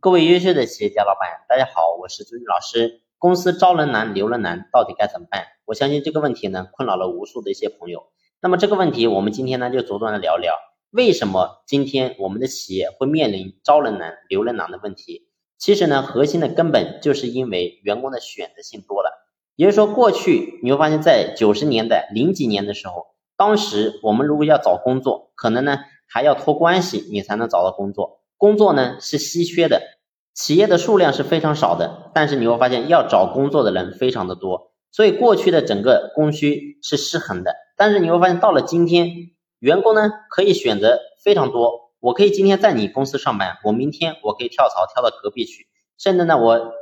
各位优秀的企业家老板，大家好，我是朱军老师。公司招人难，留人难，到底该怎么办？我相信这个问题呢，困扰了无数的一些朋友。那么这个问题，我们今天呢就着重的聊聊，为什么今天我们的企业会面临招人难、留人难的问题？其实呢，核心的根本就是因为员工的选择性多了。也就是说，过去你会发现在九十年代、零几年的时候，当时我们如果要找工作，可能呢还要托关系，你才能找到工作。工作呢是稀缺的，企业的数量是非常少的，但是你会发现要找工作的人非常的多，所以过去的整个供需是失衡的。但是你会发现到了今天，员工呢可以选择非常多，我可以今天在你公司上班，我明天我可以跳槽跳到隔壁去，甚至呢我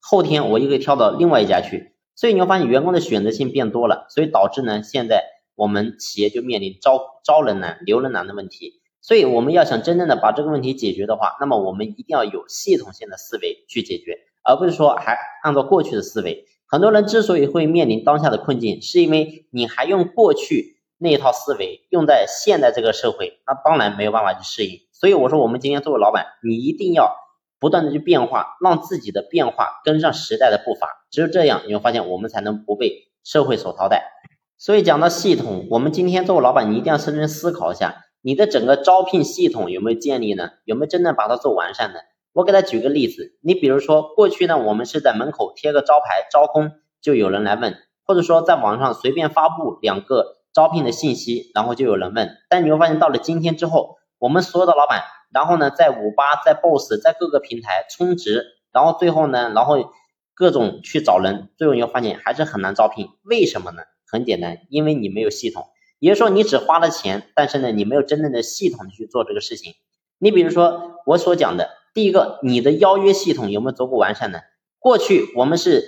后天我又可以跳到另外一家去，所以你会发现员工的选择性变多了，所以导致呢现在我们企业就面临招招人难、留人难的问题。所以我们要想真正的把这个问题解决的话，那么我们一定要有系统性的思维去解决，而不是说还按照过去的思维。很多人之所以会面临当下的困境，是因为你还用过去那一套思维用在现在这个社会，那当然没有办法去适应。所以我说，我们今天作为老板，你一定要不断的去变化，让自己的变化跟上时代的步伐。只有这样，你会发现我们才能不被社会所淘汰。所以讲到系统，我们今天作为老板，你一定要深深思考一下。你的整个招聘系统有没有建立呢？有没有真正把它做完善呢？我给他举个例子，你比如说过去呢，我们是在门口贴个招牌招工，就有人来问，或者说在网上随便发布两个招聘的信息，然后就有人问。但你会发现到了今天之后，我们所有的老板，然后呢，在五八、在 boss、在各个平台充值，然后最后呢，然后各种去找人，最后你会发现还是很难招聘。为什么呢？很简单，因为你没有系统。也就是说，你只花了钱，但是呢，你没有真正的系统去做这个事情。你比如说我所讲的，第一个，你的邀约系统有没有足够完善呢？过去我们是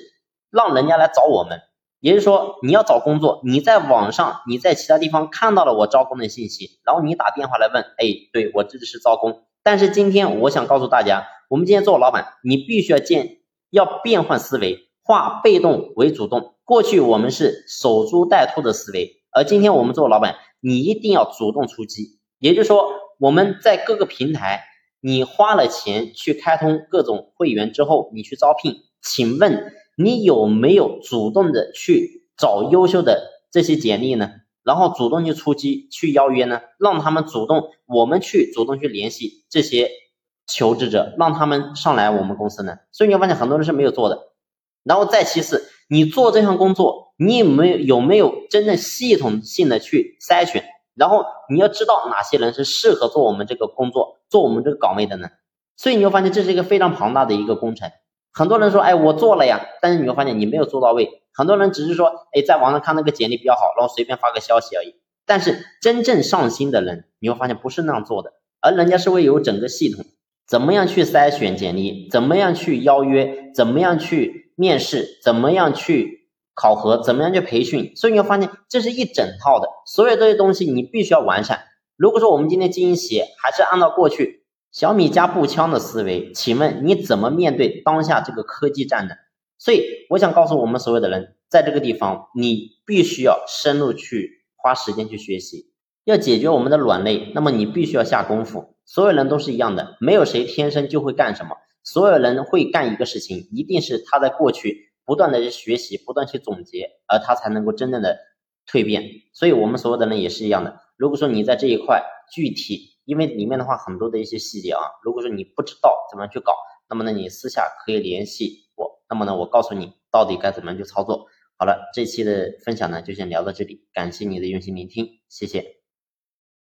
让人家来找我们，也就是说，你要找工作，你在网上，你在其他地方看到了我招工的信息，然后你打电话来问，哎，对我这里是招工。但是今天我想告诉大家，我们今天做老板，你必须要建，要变换思维，化被动为主动。过去我们是守株待兔的思维。而今天我们做老板，你一定要主动出击。也就是说，我们在各个平台，你花了钱去开通各种会员之后，你去招聘，请问你有没有主动的去找优秀的这些简历呢？然后主动去出击，去邀约呢？让他们主动，我们去主动去联系这些求职者，让他们上来我们公司呢？所以你会发现很多人是没有做的。然后再其次，你做这项工作。你有没有有没有真正系统性的去筛选？然后你要知道哪些人是适合做我们这个工作、做我们这个岗位的呢？所以你会发现这是一个非常庞大的一个工程。很多人说，哎，我做了呀，但是你会发现你没有做到位。很多人只是说，哎，在网上看那个简历比较好，然后随便发个消息而已。但是真正上心的人，你会发现不是那样做的，而人家是会有整个系统，怎么样去筛选简历，怎么样去邀约，怎么样去面试，怎么样去。考核怎么样去培训？所以你会发现这是一整套的，所有这些东西你必须要完善。如果说我们今天经营企业还是按照过去小米加步枪的思维，请问你怎么面对当下这个科技战呢？所以我想告诉我们所有的人，在这个地方你必须要深入去花时间去学习，要解决我们的软肋，那么你必须要下功夫。所有人都是一样的，没有谁天生就会干什么，所有人会干一个事情，一定是他在过去。不断的去学习，不断去总结，而他才能够真正的蜕变。所以，我们所有的人也是一样的。如果说你在这一块具体，因为里面的话很多的一些细节啊，如果说你不知道怎么去搞，那么呢，你私下可以联系我。那么呢，我告诉你到底该怎么去操作。好了，这期的分享呢就先聊到这里，感谢你的用心聆听，谢谢。